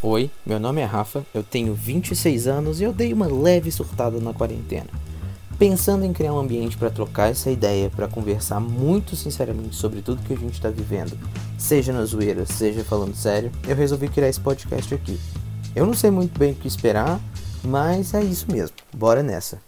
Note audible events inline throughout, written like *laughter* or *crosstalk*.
Oi, meu nome é Rafa, eu tenho 26 anos e eu dei uma leve surtada na quarentena. Pensando em criar um ambiente para trocar essa ideia, para conversar muito sinceramente sobre tudo que a gente está vivendo, seja na zoeira, seja falando sério, eu resolvi criar esse podcast aqui. Eu não sei muito bem o que esperar, mas é isso mesmo, bora nessa.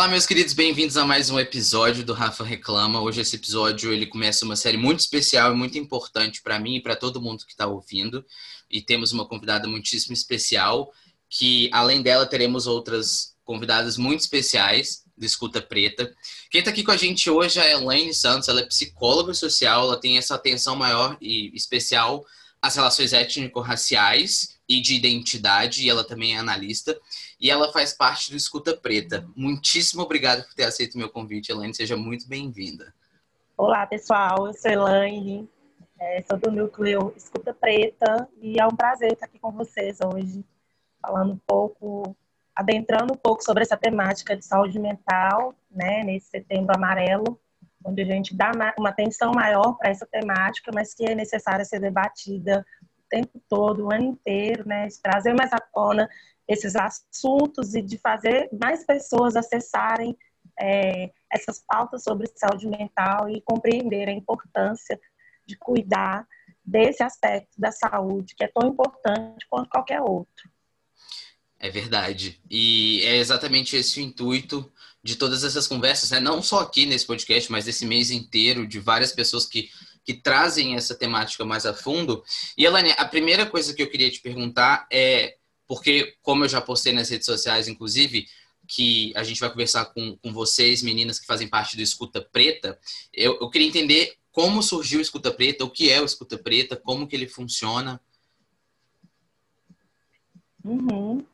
Olá, meus queridos, bem-vindos a mais um episódio do Rafa Reclama. Hoje esse episódio ele começa uma série muito especial e muito importante para mim e para todo mundo que está ouvindo. E temos uma convidada muitíssimo especial, que além dela teremos outras convidadas muito especiais do Escuta Preta. Quem está aqui com a gente hoje é a Elaine Santos, ela é psicóloga social, ela tem essa atenção maior e especial às relações étnico-raciais e de identidade, e ela também é analista e ela faz parte do Escuta Preta. Muitíssimo obrigado por ter aceito o meu convite, Elaine. Seja muito bem-vinda. Olá, pessoal. Eu sou Elaine, é, sou do núcleo Escuta Preta e é um prazer estar aqui com vocês hoje, falando um pouco, adentrando um pouco sobre essa temática de saúde mental, né, nesse setembro amarelo, onde a gente dá uma atenção maior para essa temática, mas que é necessária ser debatida tempo todo, o ano inteiro, né, de trazer mais à tona esses assuntos e de fazer mais pessoas acessarem é, essas pautas sobre saúde mental e compreender a importância de cuidar desse aspecto da saúde, que é tão importante quanto qualquer outro. É verdade. E é exatamente esse o intuito de todas essas conversas, né? não só aqui nesse podcast, mas esse mês inteiro, de várias pessoas que, que trazem essa temática mais a fundo. E, Elane, a primeira coisa que eu queria te perguntar é porque, como eu já postei nas redes sociais, inclusive, que a gente vai conversar com, com vocês, meninas que fazem parte do Escuta Preta, eu, eu queria entender como surgiu o Escuta Preta, o que é o Escuta Preta, como que ele funciona. Uhum.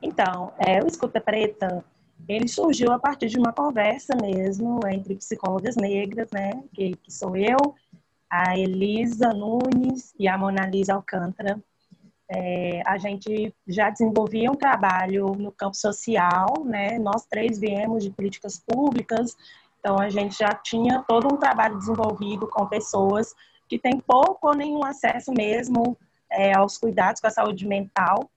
Então, é, o Escuta Preta, ele surgiu a partir de uma conversa mesmo entre psicólogas negras, né, que, que sou eu, a Elisa Nunes e a Mona Lisa Alcântara, é, a gente já desenvolvia um trabalho no campo social, né? Nós três viemos de políticas públicas, então a gente já tinha todo um trabalho desenvolvido com pessoas que têm pouco ou nenhum acesso mesmo é, aos cuidados com a saúde mental.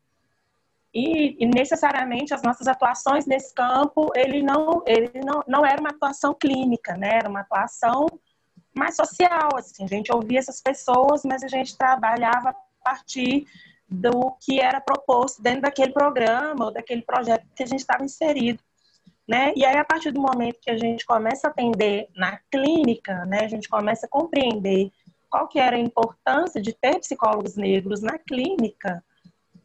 E, e, necessariamente as nossas atuações nesse campo, ele não, ele não, não era uma atuação clínica, né? Era uma atuação mais social, assim. A gente ouvia essas pessoas, mas a gente trabalhava a partir do que era proposto dentro daquele programa ou daquele projeto que a gente estava inserido. Né? E aí, a partir do momento que a gente começa a atender na clínica, né, a gente começa a compreender qual que era a importância de ter psicólogos negros na clínica,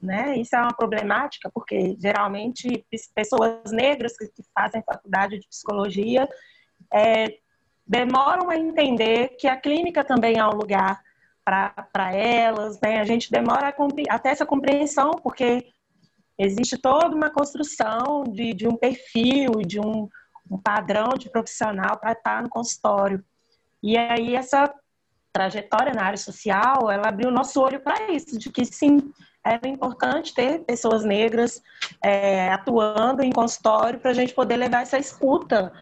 né? Isso é uma problemática, porque geralmente pessoas negras que, fazem faculdade de psicologia é, demoram a entender que a clínica também é um lugar para elas, né? A gente demora até essa compreensão, porque existe toda uma construção de, de um perfil, de um, um padrão de profissional para estar no consultório. E aí essa trajetória na área social, ela abriu nosso olho para isso, de que sim, era importante ter pessoas negras é, atuando em consultório para a gente poder levar essa escuta,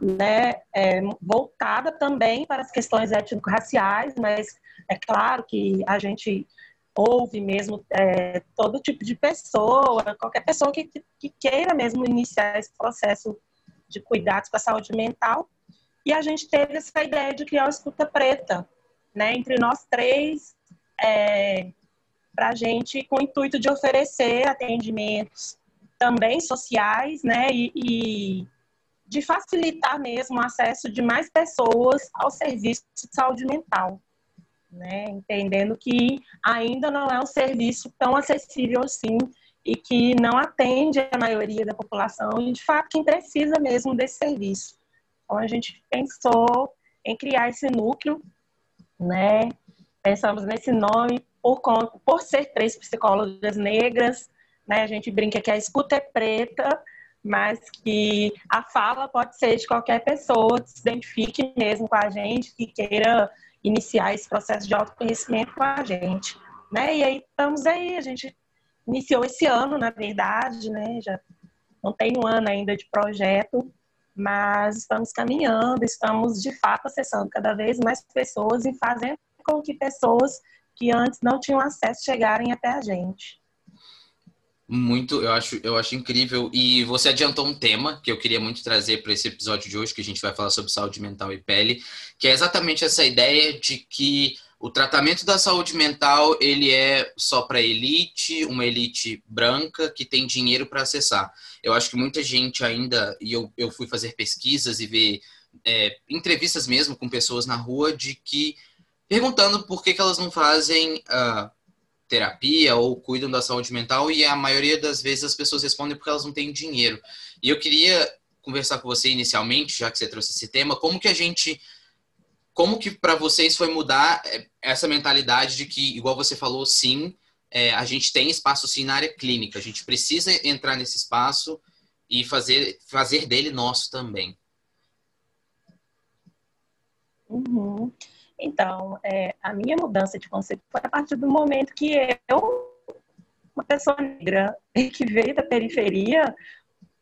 né, é, voltada também para as questões étnico-raciais, mas é claro que a gente ouve mesmo é, todo tipo de pessoa, qualquer pessoa que, que queira mesmo iniciar esse processo de cuidados com a saúde mental. E a gente teve essa ideia de criar o Escuta Preta, né, entre nós três, é, para a gente, com o intuito de oferecer atendimentos também sociais, né, e, e de facilitar mesmo o acesso de mais pessoas ao serviço de saúde mental né? Entendendo que ainda não é um serviço tão acessível assim e que não atende a maioria da população e, de fato, quem precisa mesmo desse serviço. Então, a gente pensou em criar esse núcleo, né? Pensamos nesse nome por, por ser três psicólogas negras, né? A gente brinca que a escuta é preta, mas que a fala pode ser de qualquer pessoa que se identifique mesmo com a gente, que queira iniciar esse processo de autoconhecimento com a gente, né? E aí estamos aí, a gente iniciou esse ano, na verdade, né? Já não tem um ano ainda de projeto, mas estamos caminhando, estamos de fato acessando cada vez mais pessoas e fazendo com que pessoas que antes não tinham acesso chegarem até a gente. Muito, eu acho, eu acho incrível. E você adiantou um tema que eu queria muito trazer para esse episódio de hoje, que a gente vai falar sobre saúde mental e pele, que é exatamente essa ideia de que o tratamento da saúde mental ele é só para elite, uma elite branca que tem dinheiro para acessar. Eu acho que muita gente ainda, e eu, eu fui fazer pesquisas e ver é, entrevistas mesmo com pessoas na rua de que perguntando por que, que elas não fazem uh, terapia ou cuidam da saúde mental e a maioria das vezes as pessoas respondem porque elas não têm dinheiro. E eu queria conversar com você inicialmente, já que você trouxe esse tema, como que a gente como que para vocês foi mudar é, essa mentalidade de que, igual você falou, sim, é, a gente tem espaço sim na área clínica, a gente precisa entrar nesse espaço e fazer, fazer dele nosso também. Uhum. Então, é, a minha mudança de conceito foi a partir do momento que eu, uma pessoa negra *laughs* que veio da periferia,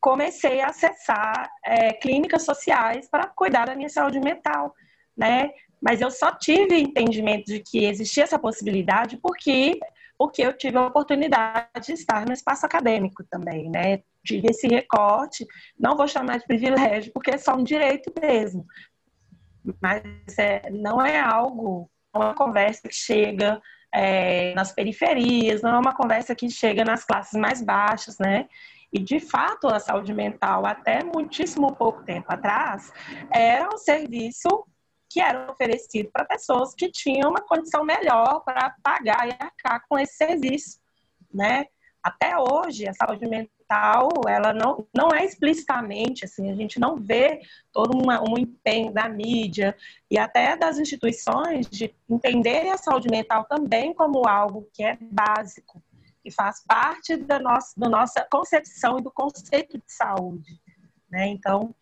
comecei a acessar é, clínicas sociais para cuidar da minha saúde mental, né? Mas eu só tive entendimento de que existia essa possibilidade porque porque eu tive a oportunidade de estar no espaço acadêmico também, né? Tive esse recorte, não vou chamar de privilégio, porque é só um direito mesmo, mas é, não é algo, é uma conversa que chega é, nas periferias, não é uma conversa que chega nas classes mais baixas, né? E, de fato, a saúde mental, até muitíssimo pouco tempo atrás, era um serviço que era oferecido para pessoas que tinham uma condição melhor para pagar e arcar com esse serviço, né? Até hoje, a saúde mental tal, ela não, não é explicitamente, assim, a gente não vê todo uma, um empenho da mídia e até das instituições de entenderem a saúde mental também como algo que é básico, que faz parte da nossa, da nossa concepção e do conceito de saúde. Né? Então,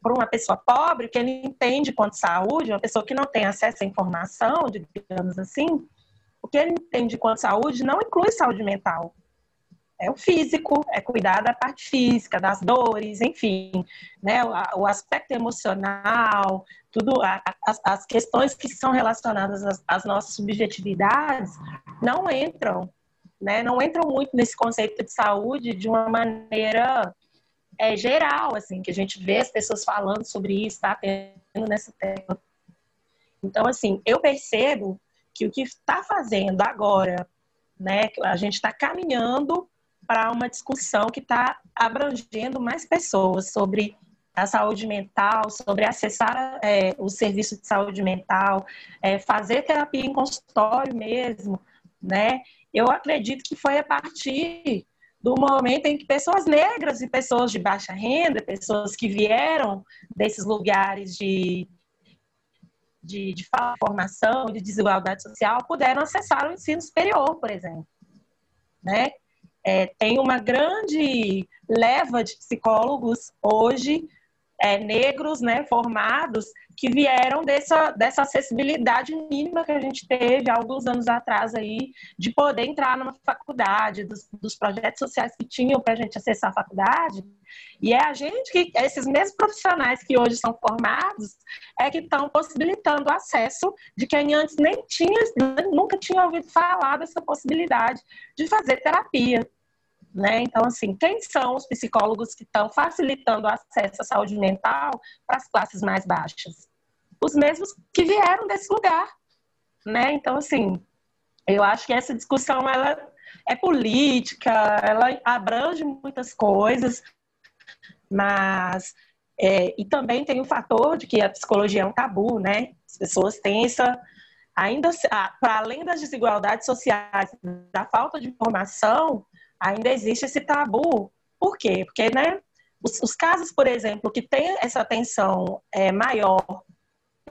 para uma pessoa pobre, que ele entende quanto saúde, uma pessoa que não tem acesso à informação, digamos assim, o que ele entende quanto saúde não inclui saúde mental é o físico, é cuidar da parte física, das dores, enfim, né, o, o aspecto emocional, tudo, a, as, as, questões que são relacionadas às, às, nossas subjetividades não entram, né, não entram muito nesse conceito de saúde de uma maneira é, geral, assim, que a gente vê as pessoas falando sobre isso, tá tendo nessa tecla. Então, assim, eu percebo que o que está fazendo agora, né, a gente está caminhando para uma discussão que está abrangendo mais pessoas sobre a saúde mental, sobre acessar é, o serviço de saúde mental, é, fazer terapia em consultório mesmo, né? Eu acredito que foi a partir do momento em que pessoas negras e pessoas de baixa renda, pessoas que vieram desses lugares de, de, de formação, de desigualdade social, puderam acessar o ensino superior, por exemplo. Né? É, tem uma grande leva de psicólogos hoje é, negros, né, formados, que vieram dessa, dessa acessibilidade mínima que a gente teve há alguns anos atrás aí, de poder entrar numa faculdade, dos, dos projetos sociais que tinham para a gente acessar a faculdade. E é a gente que, esses mesmos profissionais que hoje são formados, é que estão possibilitando o acesso de quem antes nem tinha, nunca tinha ouvido falar dessa possibilidade de fazer terapia. Né? Então, assim, quem são os psicólogos que estão facilitando o acesso à saúde mental para as classes mais baixas? Os mesmos que vieram desse lugar, né? Então, assim, eu acho que essa discussão ela é política, ela abrange muitas coisas, mas é, e também tem o fator de que a psicologia é um tabu, né? As pessoas têm essa ainda para além das desigualdades sociais, da falta de informação, ainda existe esse tabu. Por quê? Porque, né, os, os casos, por exemplo, que têm essa atenção é, maior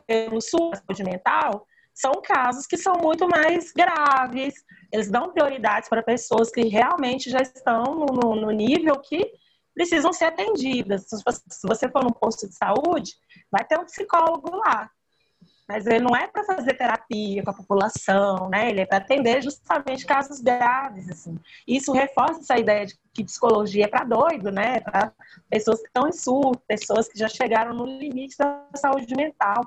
pelo saúde mental, são casos que são muito mais graves, eles dão prioridades para pessoas que realmente já estão no, no nível que precisam ser atendidas. Se você for num posto de saúde, vai ter um psicólogo lá. Mas ele não é para fazer terapia com a população, né? Ele é para atender justamente casos graves, assim. Isso reforça essa ideia de que psicologia é para doido, né? Para pessoas que estão em surto, pessoas que já chegaram no limite da saúde mental.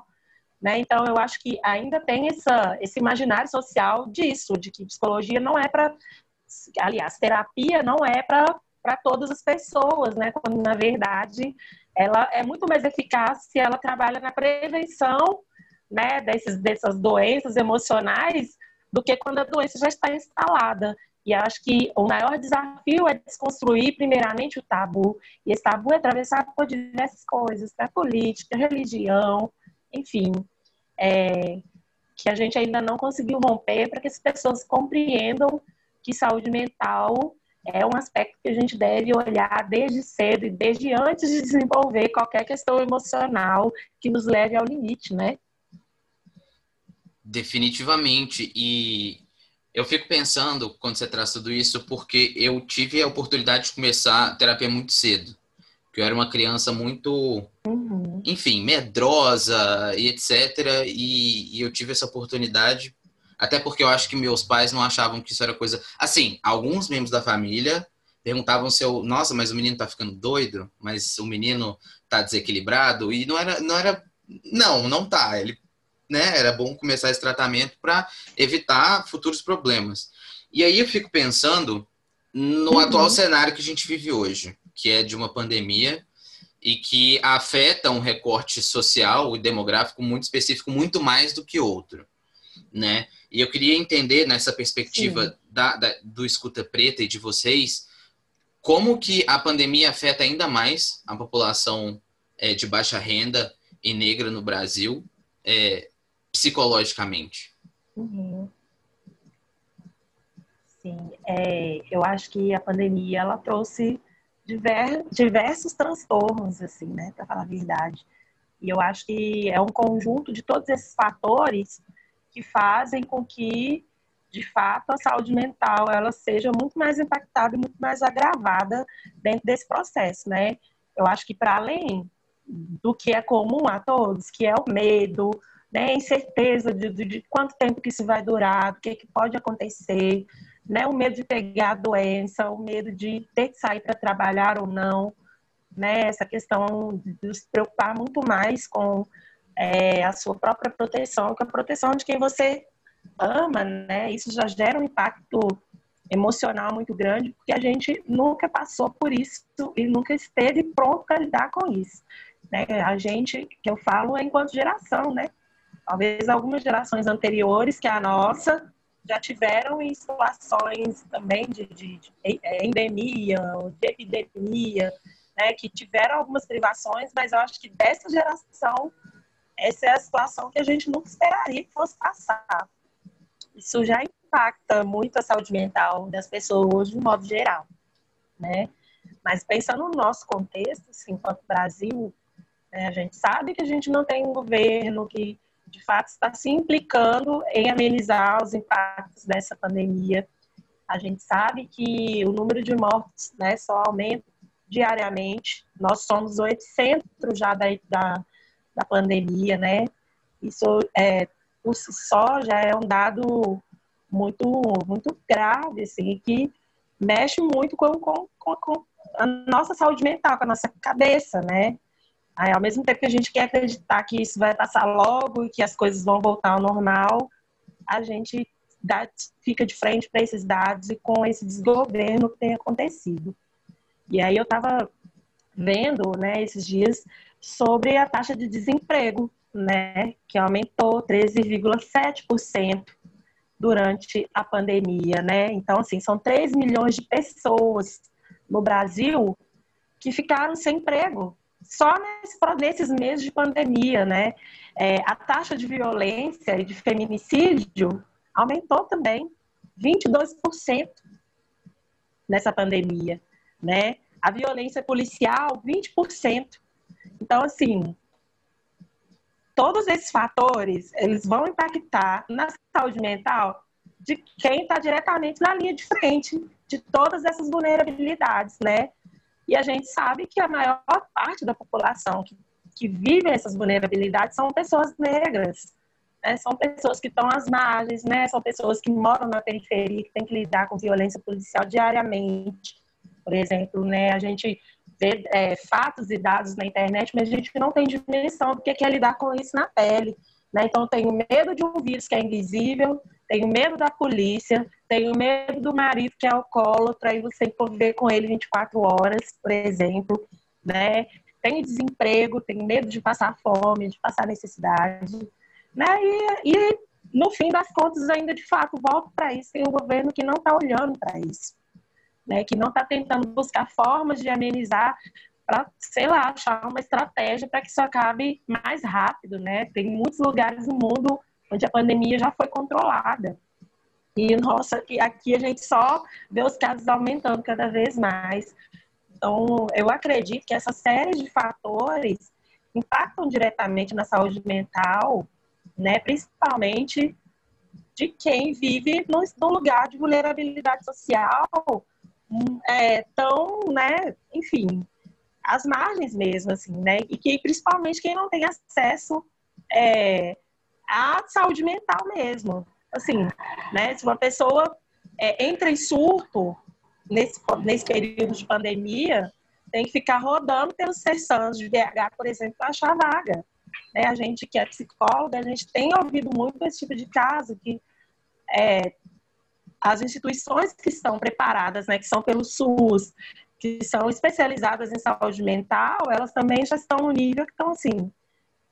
Né? Então, eu acho que ainda tem essa, esse imaginário social disso, de que psicologia não é para. Aliás, terapia não é para todas as pessoas, né? quando na verdade ela é muito mais eficaz se ela trabalha na prevenção né, desses, dessas doenças emocionais do que quando a doença já está instalada. E acho que o maior desafio é desconstruir, primeiramente, o tabu. E esse tabu é atravessado por diversas coisas, né? política, religião, enfim. É, que a gente ainda não conseguiu romper para que as pessoas compreendam que saúde mental é um aspecto que a gente deve olhar desde cedo e desde antes de desenvolver qualquer questão emocional que nos leve ao limite, né? Definitivamente. E eu fico pensando, quando você traz tudo isso, porque eu tive a oportunidade de começar terapia muito cedo. Porque eu era uma criança muito, uhum. enfim, medrosa e etc. E, e eu tive essa oportunidade, até porque eu acho que meus pais não achavam que isso era coisa. Assim, alguns membros da família perguntavam se eu, nossa, mas o menino tá ficando doido, mas o menino tá desequilibrado, e não era, não era, não, não tá. Ele né, era bom começar esse tratamento para evitar futuros problemas. E aí eu fico pensando no uhum. atual cenário que a gente vive hoje, que é de uma pandemia e que afeta um recorte social e demográfico muito específico, muito mais do que outro, né? E eu queria entender nessa perspectiva da, da, do escuta preta e de vocês, como que a pandemia afeta ainda mais a população é, de baixa renda e negra no Brasil, é, psicologicamente? Uhum. Sim, é, eu acho que a pandemia ela trouxe diver, diversos transtornos, assim, né, para falar a verdade. E eu acho que é um conjunto de todos esses fatores que fazem com que, de fato, a saúde mental ela seja muito mais impactada e muito mais agravada dentro desse processo, né? Eu acho que para além do que é comum a todos, que é o medo, né, incerteza de, de, de, quanto tempo que isso vai durar, o que, que pode acontecer, né, o medo de pegar a doença, o medo de ter que sair para trabalhar ou não, né, essa questão de se preocupar muito mais com é, a sua própria proteção, com a proteção de quem você ama, né, isso já gera um impacto emocional muito grande, porque a gente nunca passou por isso e nunca esteve pronto para lidar com isso. Né? A gente, que eu falo, é enquanto geração, né? Talvez algumas gerações anteriores que a nossa já tiveram em situações também de, de, de endemia, de epidemia, né, que tiveram algumas privações, mas eu acho que dessa geração, essa é a situação que a gente nunca esperaria que fosse passar. Isso já impacta muito a saúde mental das pessoas de um modo geral, né? Mas pensando no nosso contexto, assim, enquanto Brasil, né, a gente sabe que a gente não tem um governo que de fato está se implicando em amenizar os impactos dessa pandemia. A gente sabe que o número de mortes né, só aumenta diariamente. Nós somos o epicentro já da, da, da pandemia, né? Isso é, por si só já é um dado muito, muito grave, assim, que mexe muito com, com, com a nossa saúde mental, com a nossa cabeça, né? Aí, ao mesmo tempo que a gente quer acreditar que isso vai passar logo e que as coisas vão voltar ao normal, a gente dá, fica de frente para esses dados e com esse desgoverno que tem acontecido. E aí eu estava vendo, né, esses dias sobre a taxa de desemprego, né, que aumentou 13,7% durante a pandemia, né? Então, assim, são 3 milhões de pessoas no Brasil que ficaram sem emprego só nesse, nesses meses de pandemia, né? É, a taxa de violência e de feminicídio aumentou também 22% nessa pandemia, né? A violência policial, 20%. Então, assim, todos esses fatores, eles vão impactar na saúde mental de quem está diretamente na linha de frente de todas essas vulnerabilidades, né? E a gente sabe que a maior parte da população que, que vive essas vulnerabilidades são pessoas negras, né, são pessoas que estão às margens, né, são pessoas que moram na periferia, que têm que lidar com violência policial diariamente. Por exemplo, né, a gente vê é, fatos e dados na internet, mas a gente não tem dimensão do que é lidar com isso na pele. Né? Então, tenho medo de um vírus que é invisível, tenho medo da polícia, tenho medo do marido que é alcoólatra e você conviver com ele 24 horas, por exemplo, né? Tenho desemprego, tenho medo de passar fome, de passar necessidade, né? E, e no fim das contas, ainda de fato, volto para isso, tem um governo que não está olhando para isso, né? Que não está tentando buscar formas de amenizar para, sei lá, achar uma estratégia para que isso acabe mais rápido, né? Tem muitos lugares no mundo onde a pandemia já foi controlada. E, nossa, aqui a gente só vê os casos aumentando cada vez mais. Então, eu acredito que essa série de fatores impactam diretamente na saúde mental, né? Principalmente de quem vive num lugar de vulnerabilidade social é, tão, né, enfim, as margens mesmo, assim, né? E que principalmente quem não tem acesso é, à saúde mental mesmo. Assim, né? Se uma pessoa é, entra em surto nesse, nesse período de pandemia, tem que ficar rodando pelos sessões de BH, por exemplo, para achar vaga. Né? A gente que é psicóloga, a gente tem ouvido muito esse tipo de caso que é, as instituições que estão preparadas, né, que são pelo SUS, que são especializadas em saúde mental, elas também já estão no nível que estão assim,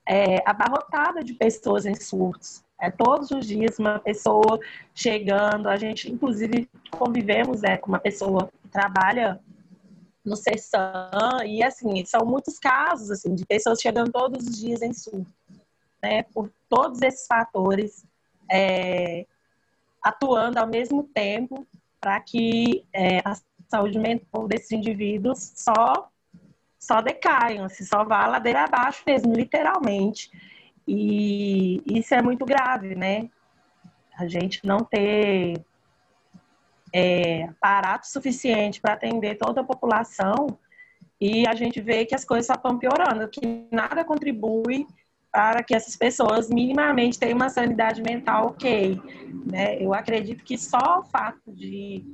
é, abarrotada de pessoas em surtos. É, todos os dias uma pessoa chegando, a gente inclusive convivemos é, com uma pessoa que trabalha no CESAM, e assim, são muitos casos assim, de pessoas chegando todos os dias em surto, né, por todos esses fatores é, atuando ao mesmo tempo para que é, as saúde mental desses indivíduos só só decaiam, se só vá ladeira abaixo mesmo, literalmente. E isso é muito grave, né? A gente não ter é, aparato suficiente para atender toda a população e a gente vê que as coisas só estão piorando, que nada contribui para que essas pessoas minimamente tenham uma sanidade mental ok. Né? Eu acredito que só o fato de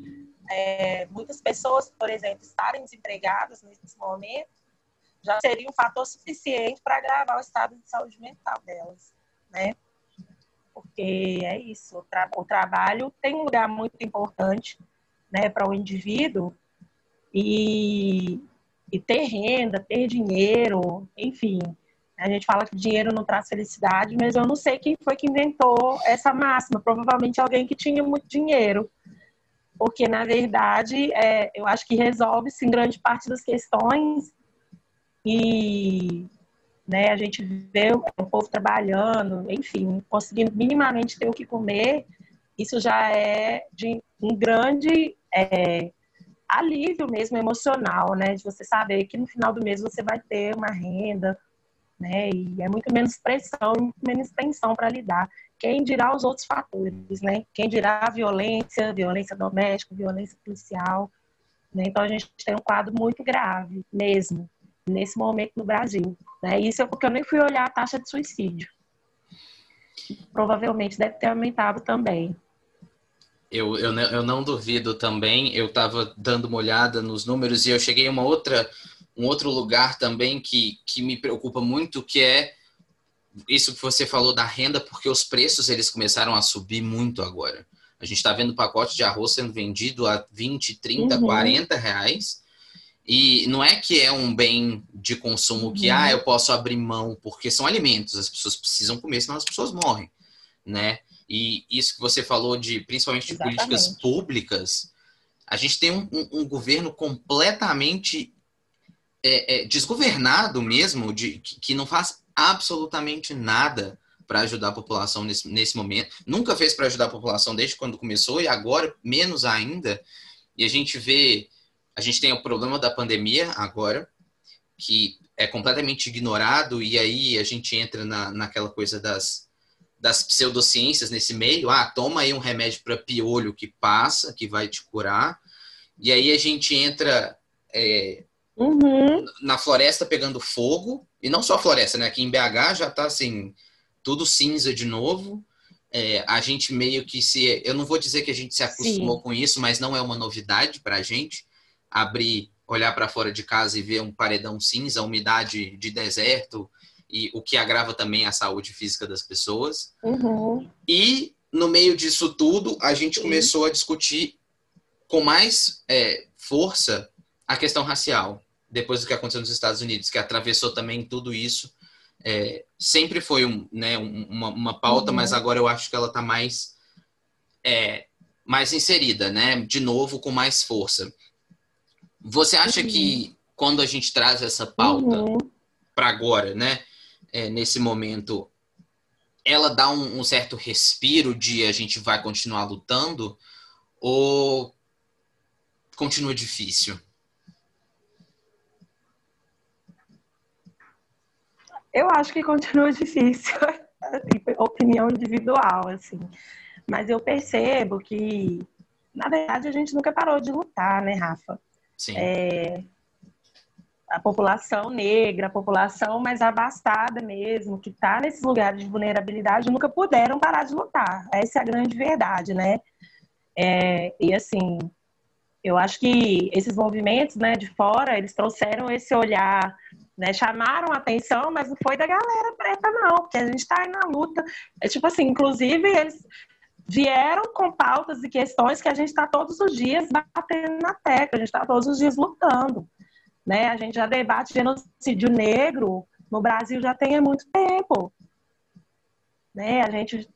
é, muitas pessoas, por exemplo, estarem desempregadas nesse momento, já seria um fator suficiente para agravar o estado de saúde mental delas, né? Porque é isso, o, tra o trabalho tem um lugar muito importante, né, para o indivíduo e, e ter renda, ter dinheiro, enfim. A gente fala que dinheiro não traz felicidade, mas eu não sei quem foi que inventou essa máxima. Provavelmente alguém que tinha muito dinheiro porque na verdade é, eu acho que resolve-se grande parte das questões e né, a gente vê o povo trabalhando, enfim, conseguindo minimamente ter o que comer, isso já é de um grande é, alívio mesmo emocional, né, de você saber que no final do mês você vai ter uma renda, né, e é muito menos pressão, muito menos tensão para lidar. Quem dirá os outros fatores, né? Quem dirá a violência, violência doméstica, violência policial. Né? Então a gente tem um quadro muito grave mesmo nesse momento no Brasil. Né? Isso é porque eu nem fui olhar a taxa de suicídio. Provavelmente deve ter aumentado também. Eu, eu, eu não duvido também. Eu estava dando uma olhada nos números e eu cheguei a uma outra, um outro lugar também que, que me preocupa muito, que é isso que você falou da renda, porque os preços eles começaram a subir muito agora. A gente está vendo pacote de arroz sendo vendido a 20, 30, uhum. 40 reais. E não é que é um bem de consumo que, uhum. ah, eu posso abrir mão, porque são alimentos, as pessoas precisam comer, senão as pessoas morrem, né? E isso que você falou de, principalmente de Exatamente. políticas públicas, a gente tem um, um, um governo completamente é, é, desgovernado mesmo, de, que, que não faz absolutamente nada para ajudar a população nesse, nesse momento. Nunca fez para ajudar a população desde quando começou e agora menos ainda. E a gente vê, a gente tem o problema da pandemia agora, que é completamente ignorado, e aí a gente entra na, naquela coisa das, das pseudociências nesse meio. Ah, toma aí um remédio para piolho que passa, que vai te curar. E aí a gente entra é, uhum. na floresta pegando fogo, e não só a floresta, né? Aqui em BH já está assim, tudo cinza de novo. É, a gente meio que se. Eu não vou dizer que a gente se acostumou Sim. com isso, mas não é uma novidade para a gente abrir, olhar para fora de casa e ver um paredão cinza, umidade de deserto, e o que agrava também a saúde física das pessoas. Uhum. E no meio disso tudo, a gente Sim. começou a discutir com mais é, força a questão racial, depois do que aconteceu nos Estados Unidos, que atravessou também tudo isso. É, sempre foi um, né, uma, uma pauta, uhum. mas agora eu acho que ela está mais, é, mais inserida, né? De novo, com mais força. Você acha uhum. que quando a gente traz essa pauta uhum. para agora, né? É, nesse momento, ela dá um, um, certo respiro de a gente vai continuar lutando ou continua difícil? Eu acho que continua *laughs* difícil, opinião individual, assim. Mas eu percebo que, na verdade, a gente nunca parou de lutar, né, Rafa? É, a população negra, a população mais abastada mesmo, que está nesses lugares de vulnerabilidade, nunca puderam parar de lutar. Essa é a grande verdade, né? É, e assim, eu acho que esses movimentos né, de fora, eles trouxeram esse olhar, né, chamaram a atenção, mas não foi da galera preta, não, porque a gente está aí na luta. É tipo assim, inclusive, eles vieram com pautas e questões que a gente está todos os dias batendo na tecla, a gente está todos os dias lutando. Né? A gente já debate genocídio negro no Brasil já tem há muito tempo. Né? A gente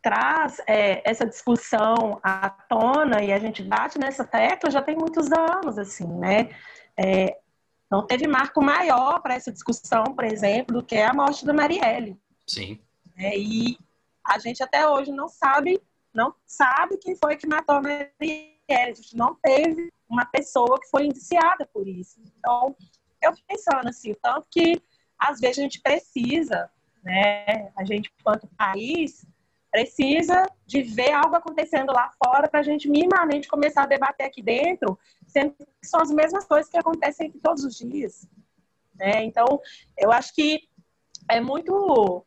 traz é, essa discussão à tona e a gente bate nessa tecla já tem muitos anos, assim, né? É, não teve marco maior para essa discussão, por exemplo, do que a morte da Marielle. Sim. É, e a gente até hoje não sabe, não sabe quem foi que matou a Marielle. A gente não teve uma pessoa que foi indiciada por isso. Então, eu fico pensando assim, tanto que às vezes a gente precisa, né, a gente, enquanto país, precisa de ver algo acontecendo lá fora para a gente minimamente começar a debater aqui dentro, sendo que são as mesmas coisas que acontecem aqui todos os dias. Né? Então, eu acho que é muito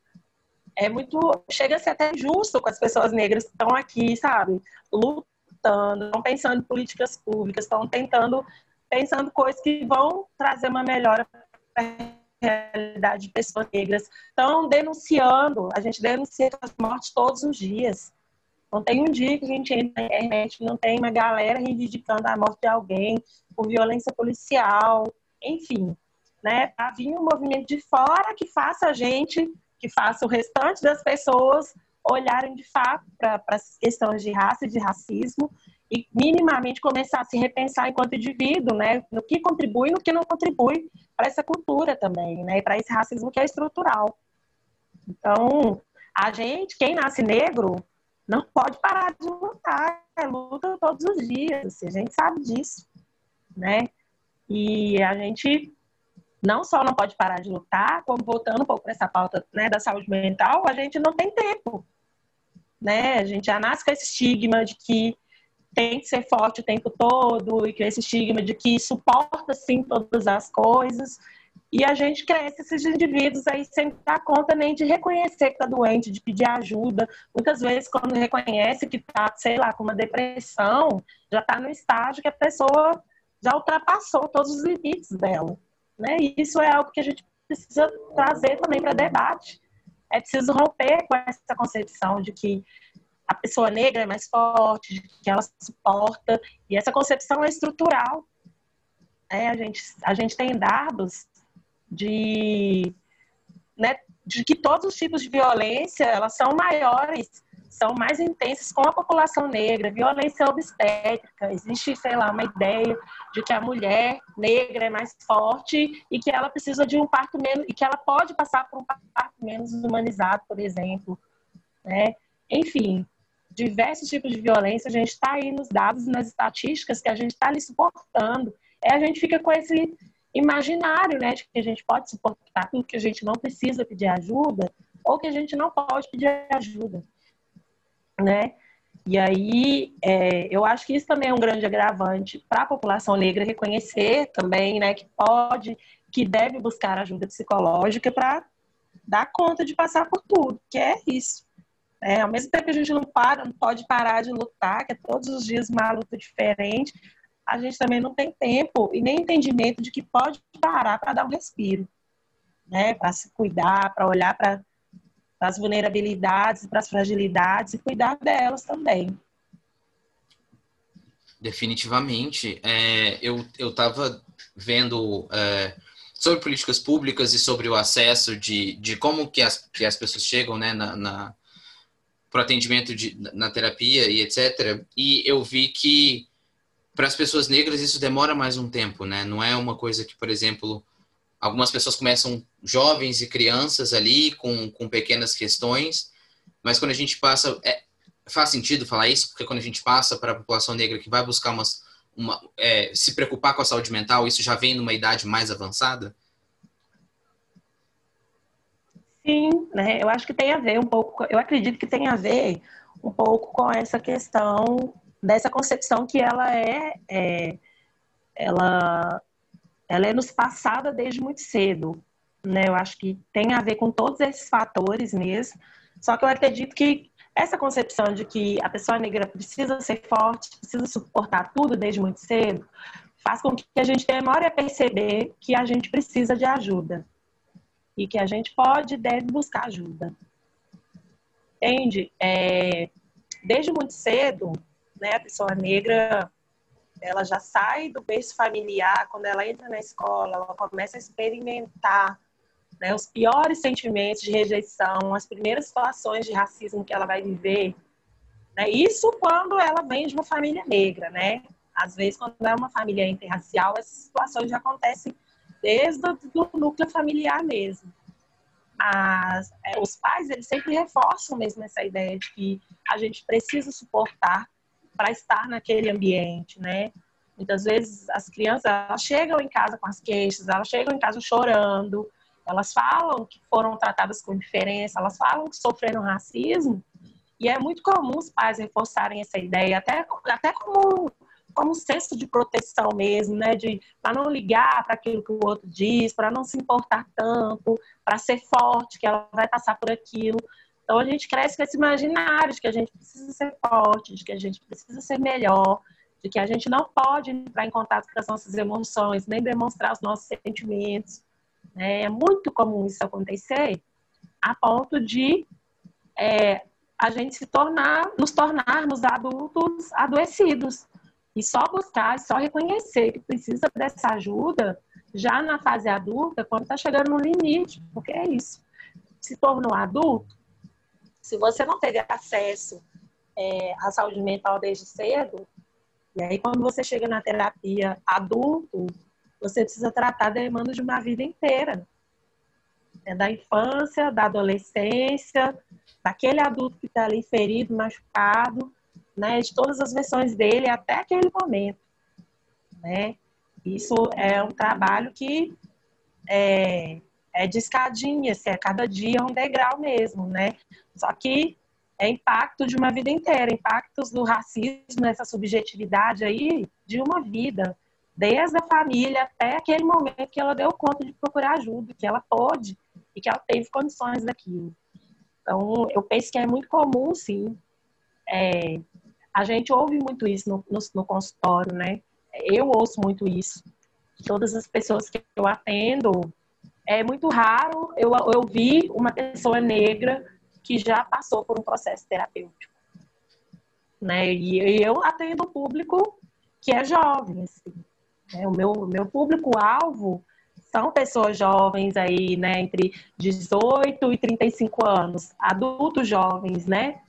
é muito chega a ser até injusto com as pessoas negras que estão aqui, sabe, lutando, estão pensando em políticas públicas, estão tentando, pensando coisas que vão trazer uma melhora para realidade de pessoas negras. Estão denunciando, a gente denuncia as mortes todos os dias. Não tem um dia que a gente entra na internet não tem uma galera reivindicando a morte de alguém por violência policial, enfim. Né? Para vir um movimento de fora que faça a gente, que faça o restante das pessoas olharem de fato para as questões de raça e de racismo e minimamente começar a se repensar enquanto indivíduo, né, no que contribui e no que não contribui para essa cultura também, né, para esse racismo que é estrutural. Então, a gente, quem nasce negro, não pode parar de lutar, é luta todos os dias, assim, a gente sabe disso, né? E a gente não só não pode parar de lutar, como voltando um pouco para essa pauta né, da saúde mental, a gente não tem tempo né? A gente já nasce com esse estigma de que tem que ser forte o tempo todo e que esse estigma de que suporta sim todas as coisas. E a gente cresce esses indivíduos aí sem dar conta nem de reconhecer que está doente, de pedir ajuda. Muitas vezes, quando reconhece que está, sei lá, com uma depressão, já está no estágio que a pessoa já ultrapassou todos os limites dela. Né? E isso é algo que a gente precisa trazer também para debate é preciso romper com essa concepção de que a pessoa negra é mais forte, que ela suporta, e essa concepção é estrutural. É, a, gente, a gente tem dados de, né, de que todos os tipos de violência elas são maiores são mais intensas com a população negra, violência obstétrica. Existe, sei lá, uma ideia de que a mulher negra é mais forte e que ela precisa de um parto menos, e que ela pode passar por um parto menos humanizado, por exemplo. Né? Enfim, diversos tipos de violência, a gente está aí nos dados nas estatísticas que a gente está ali suportando. É, a gente fica com esse imaginário, né, de que a gente pode suportar tudo que a gente não precisa pedir ajuda ou que a gente não pode pedir ajuda né? E aí, é, eu acho que isso também é um grande agravante para a população negra reconhecer também, né, que pode, que deve buscar ajuda psicológica para dar conta de passar por tudo, que é isso. É, ao mesmo tempo que a gente não para, não pode parar de lutar, que é todos os dias uma luta diferente, a gente também não tem tempo e nem entendimento de que pode parar para dar um respiro, né? Para se cuidar, para olhar para as vulnerabilidades, para as fragilidades e cuidar delas também. Definitivamente. É, eu estava vendo é, sobre políticas públicas e sobre o acesso de, de como que as, que as pessoas chegam né, na, na para atendimento de, na terapia e etc. E eu vi que para as pessoas negras isso demora mais um tempo, né? Não é uma coisa que, por exemplo, algumas pessoas começam jovens e crianças ali com, com pequenas questões, mas quando a gente passa, é, faz sentido falar isso, porque quando a gente passa para a população negra que vai buscar umas, uma, é, se preocupar com a saúde mental, isso já vem numa idade mais avançada? Sim, né? Eu acho que tem a ver um pouco, eu acredito que tem a ver um pouco com essa questão dessa concepção que ela é, é ela, ela é nos passada desde muito cedo. Né? Eu acho que tem a ver com todos esses fatores mesmo. Só que eu acredito que essa concepção de que a pessoa negra precisa ser forte, precisa suportar tudo desde muito cedo, faz com que a gente demore a perceber que a gente precisa de ajuda e que a gente pode e deve buscar ajuda. Entende? É, desde muito cedo, né? A pessoa negra, ela já sai do berço familiar, quando ela entra na escola, ela começa a experimentar né, os piores sentimentos de rejeição, as primeiras situações de racismo que ela vai viver. Né? Isso quando ela vem de uma família negra, né? Às vezes, quando é uma família interracial, essas situações já acontecem desde o núcleo familiar mesmo. Mas é, os pais, eles sempre reforçam mesmo essa ideia de que a gente precisa suportar para estar naquele ambiente, né? Muitas vezes as crianças elas chegam em casa com as queixas, elas chegam em casa chorando, elas falam que foram tratadas com diferença, elas falam que sofreram racismo, e é muito comum os pais reforçarem essa ideia, até, até como, como um senso de proteção mesmo, né? De para não ligar para aquilo que o outro diz, para não se importar tanto, para ser forte, que ela vai passar por aquilo. Então a gente cresce com esse imaginário de que a gente precisa ser forte, de que a gente precisa ser melhor, de que a gente não pode entrar em contato com as nossas emoções, nem demonstrar os nossos sentimentos. É muito comum isso acontecer, a ponto de é, a gente se tornar, nos tornarmos adultos adoecidos. E só buscar, só reconhecer que precisa dessa ajuda já na fase adulta, quando está chegando no limite, porque é isso. Se tornou adulto, se você não teve acesso é, à saúde mental desde cedo, e aí quando você chega na terapia adulto, você precisa tratar demandas de uma vida inteira. Né? Da infância, da adolescência, daquele adulto que está ali ferido, machucado, né? de todas as versões dele até aquele momento. Né? Isso é um trabalho que é, é de escadinha, assim, é cada dia um degrau mesmo, né? Só que é impacto de uma vida inteira, impactos do racismo, essa subjetividade aí de uma vida, desde a família até aquele momento que ela deu conta de procurar ajuda, que ela pôde e que ela teve condições daquilo. Então, eu penso que é muito comum, sim. É, a gente ouve muito isso no, no, no consultório, né? Eu ouço muito isso. Todas as pessoas que eu atendo, é muito raro eu, eu vi uma pessoa negra que já passou por um processo terapêutico. Né? E eu atendo público que é jovem. Assim, né? O meu, meu público-alvo são pessoas jovens aí, né, entre 18 e 35 anos, adultos jovens, né?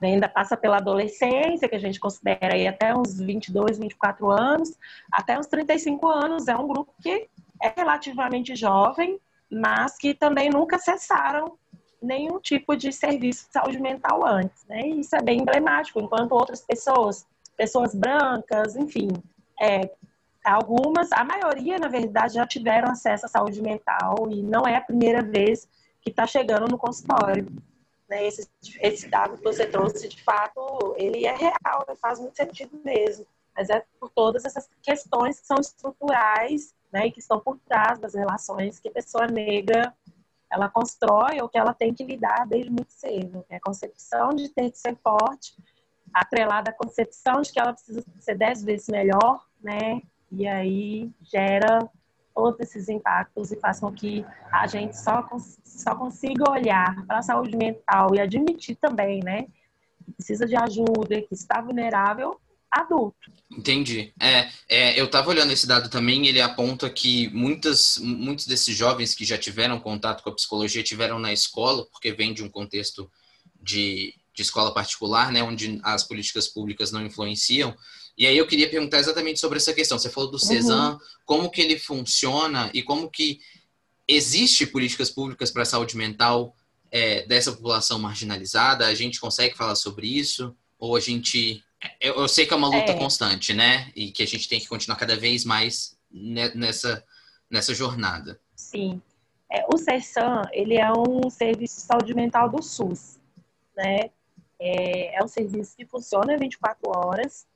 Ainda passa pela adolescência, que a gente considera aí até uns 22, 24 anos, até uns 35 anos. É um grupo que é relativamente jovem, mas que também nunca acessaram nenhum tipo de serviço de saúde mental antes, né? E isso é bem emblemático, enquanto outras pessoas, pessoas brancas, enfim, é, algumas, a maioria, na verdade, já tiveram acesso à saúde mental e não é a primeira vez que está chegando no consultório. Né? Esse, esse dado que você trouxe, de fato, ele é real, faz muito sentido mesmo. Mas é por todas essas questões que são estruturais né, e que estão por trás das relações que a pessoa negra ela constrói o que ela tem que lidar desde muito cedo. É a concepção de ter que ser forte, atrelada à concepção de que ela precisa ser dez vezes melhor, né? E aí gera todos esses impactos e faz com que a gente só, só consiga olhar para a saúde mental e admitir também, né? Que precisa de ajuda, que está vulnerável adulto. Entendi. É, é eu estava olhando esse dado também, ele aponta que muitas, muitos desses jovens que já tiveram contato com a psicologia tiveram na escola, porque vem de um contexto de, de escola particular, né, onde as políticas públicas não influenciam. E aí eu queria perguntar exatamente sobre essa questão. Você falou do CESAM, uhum. como que ele funciona e como que existe políticas públicas para a saúde mental é, dessa população marginalizada? A gente consegue falar sobre isso? Ou a gente eu, eu sei que é uma luta é. constante, né? E que a gente tem que continuar cada vez mais nessa, nessa jornada. Sim. É, o CERSAM, ele é um serviço de saúde mental do SUS, né? É, é um serviço que funciona 24 horas,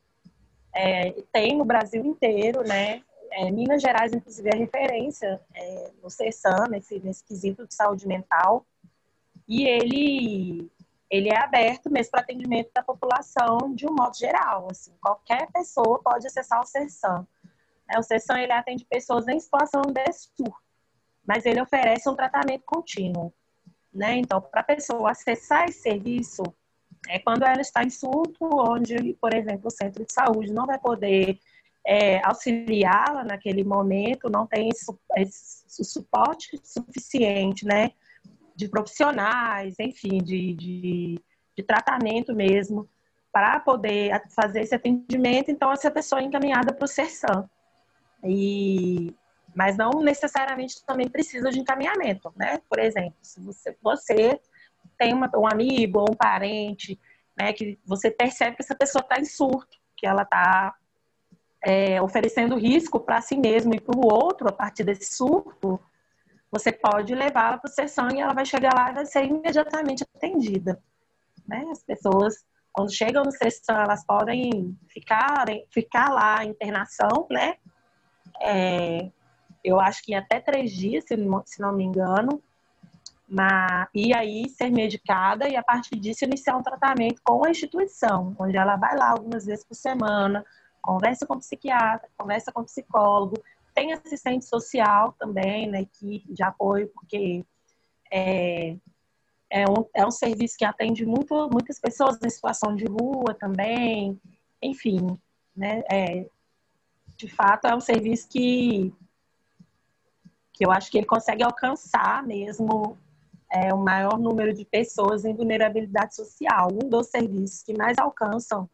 é, tem no Brasil inteiro, né? É, Minas Gerais, inclusive, é referência é, no CERSAM, nesse, nesse quesito de saúde mental. E ele ele é aberto mesmo para atendimento da população de um modo geral. Assim, qualquer pessoa pode acessar o CERSAM. É, o CERSAM ele atende pessoas em situação de surto, mas ele oferece um tratamento contínuo. Né? Então, para a pessoa acessar esse serviço, é quando ela está em surto, onde, por exemplo, o centro de saúde não vai poder é, auxiliá-la naquele momento, não tem esse, esse suporte suficiente, né? De profissionais, enfim, de, de, de tratamento mesmo, para poder fazer esse atendimento. Então, essa pessoa é encaminhada para o CERSAM. E, mas não necessariamente também precisa de encaminhamento, né? Por exemplo, se você, você tem uma, um amigo ou um parente, né, que você percebe que essa pessoa está em surto, que ela está é, oferecendo risco para si mesmo e para o outro a partir desse surto, você pode levá-la para o sessão e ela vai chegar lá e vai ser imediatamente atendida. Né? As pessoas, quando chegam no sessão, elas podem ficar, ficar lá, internação, né? É, eu acho que até três dias, se não, se não me engano. Mas, e aí ser medicada e a partir disso iniciar um tratamento com a instituição, onde ela vai lá algumas vezes por semana, conversa com o psiquiatra, conversa com o psicólogo, tem assistente social também, né, que de apoio, porque é, é, um, é um serviço que atende muito, muitas pessoas em situação de rua também, enfim, né, é, de fato é um serviço que, que eu acho que ele consegue alcançar mesmo é, o maior número de pessoas em vulnerabilidade social, um dos serviços que mais alcançam,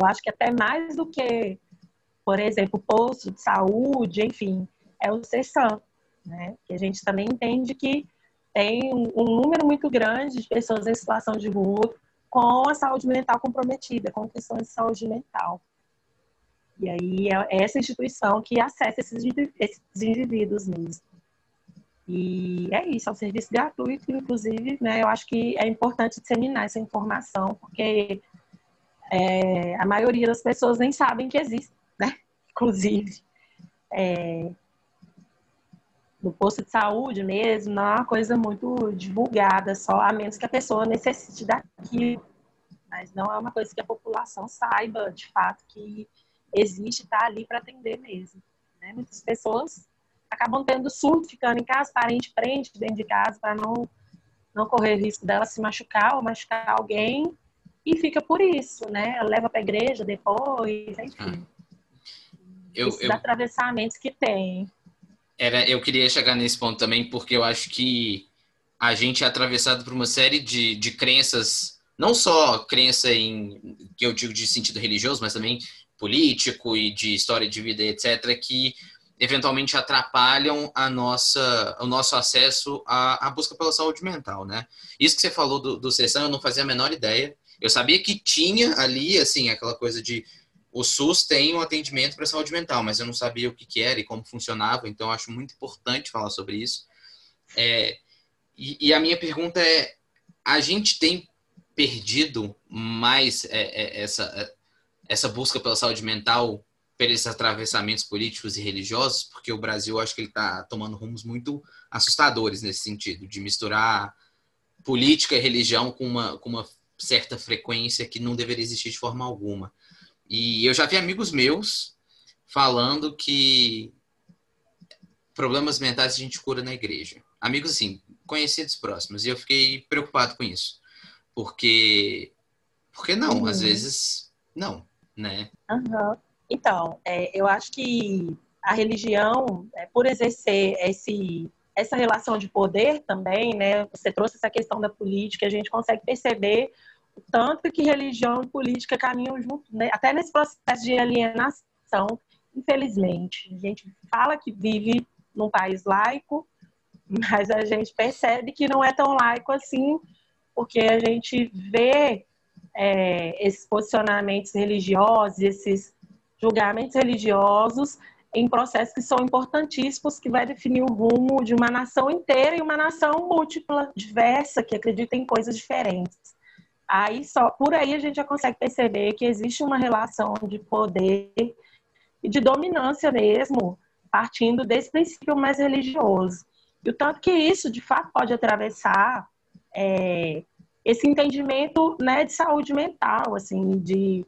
eu acho que até mais do que por exemplo, posto de saúde, enfim, é o CESAM, né? Que a gente também entende que tem um, número muito grande de pessoas em situação de rua com a saúde mental comprometida, com questões de saúde mental. E aí é essa instituição que acessa esses, esses indivíduos mesmo. E é isso, é um serviço gratuito, inclusive, né? Eu acho que é importante disseminar essa informação, porque é, a maioria das pessoas nem sabem que existe? Inclusive, é, no posto de saúde mesmo, não é uma coisa muito divulgada, só a menos que a pessoa necessite daquilo. Mas não é uma coisa que a população saiba, de fato, que existe, está ali para atender mesmo. Né? Muitas pessoas acabam tendo surto, ficando em casa, parente prende dentro de casa, para não, não correr risco dela se machucar ou machucar alguém, e fica por isso, né? Leva para a igreja depois, enfim. Eu, esses eu, atravessamentos que tem. Era, eu queria chegar nesse ponto também, porque eu acho que a gente é atravessado por uma série de, de crenças, não só crença em, que eu digo de sentido religioso, mas também político e de história de vida, etc., que eventualmente atrapalham a nossa, o nosso acesso à, à busca pela saúde mental, né? Isso que você falou do, do sessão, eu não fazia a menor ideia. Eu sabia que tinha ali, assim, aquela coisa de o SUS tem um atendimento para saúde mental, mas eu não sabia o que, que era e como funcionava, então acho muito importante falar sobre isso. É, e, e, a minha pergunta é: a gente tem perdido mais é, é, essa, é, essa busca pela saúde mental pelos atravessamentos políticos e religiosos, porque o Brasil acho que ele está tomando rumos muito assustadores nesse sentido, de misturar política e religião com uma, com uma certa frequência que não deveria existir de forma alguma. E eu já vi amigos meus falando que problemas mentais a gente cura na igreja. Amigos, assim, conhecidos próximos. E eu fiquei preocupado com isso. Porque. Porque não, uhum. às vezes, não, né? Uhum. Então, é, eu acho que a religião, é, por exercer esse, essa relação de poder também, né? Você trouxe essa questão da política, a gente consegue perceber tanto que religião e política caminham junto, né? até nesse processo de alienação, infelizmente. A gente fala que vive num país laico, mas a gente percebe que não é tão laico assim, porque a gente vê é, esses posicionamentos religiosos, esses julgamentos religiosos em processos que são importantíssimos, que vai definir o rumo de uma nação inteira e uma nação múltipla, diversa, que acredita em coisas diferentes. Aí só por aí a gente já consegue perceber que existe uma relação de poder e de dominância mesmo, partindo desse princípio mais religioso. E o tanto que isso, de fato, pode atravessar é, esse entendimento né, de saúde mental, assim, de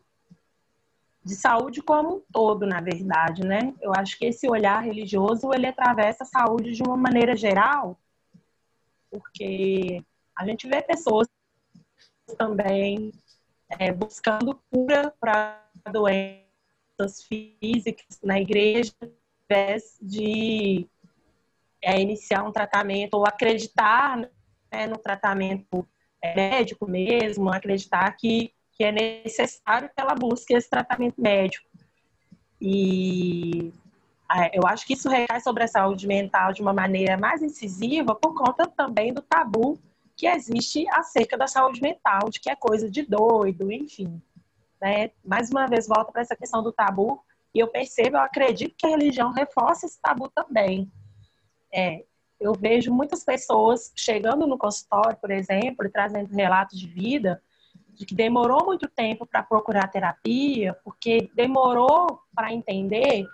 de saúde como um todo, na verdade, né? Eu acho que esse olhar religioso ele atravessa a saúde de uma maneira geral, porque a gente vê pessoas também é, buscando cura para doenças físicas na igreja, ao invés de é, iniciar um tratamento ou acreditar né, no tratamento é, médico mesmo, acreditar que que é necessário que ela busque esse tratamento médico. E eu acho que isso recai sobre a saúde mental de uma maneira mais incisiva por conta também do tabu que existe acerca da saúde mental, de que é coisa de doido, enfim. Né? Mais uma vez, volta para essa questão do tabu, e eu percebo, eu acredito que a religião reforça esse tabu também. É, eu vejo muitas pessoas chegando no consultório, por exemplo, e trazendo relatos de vida, de que demorou muito tempo para procurar terapia, porque demorou para entender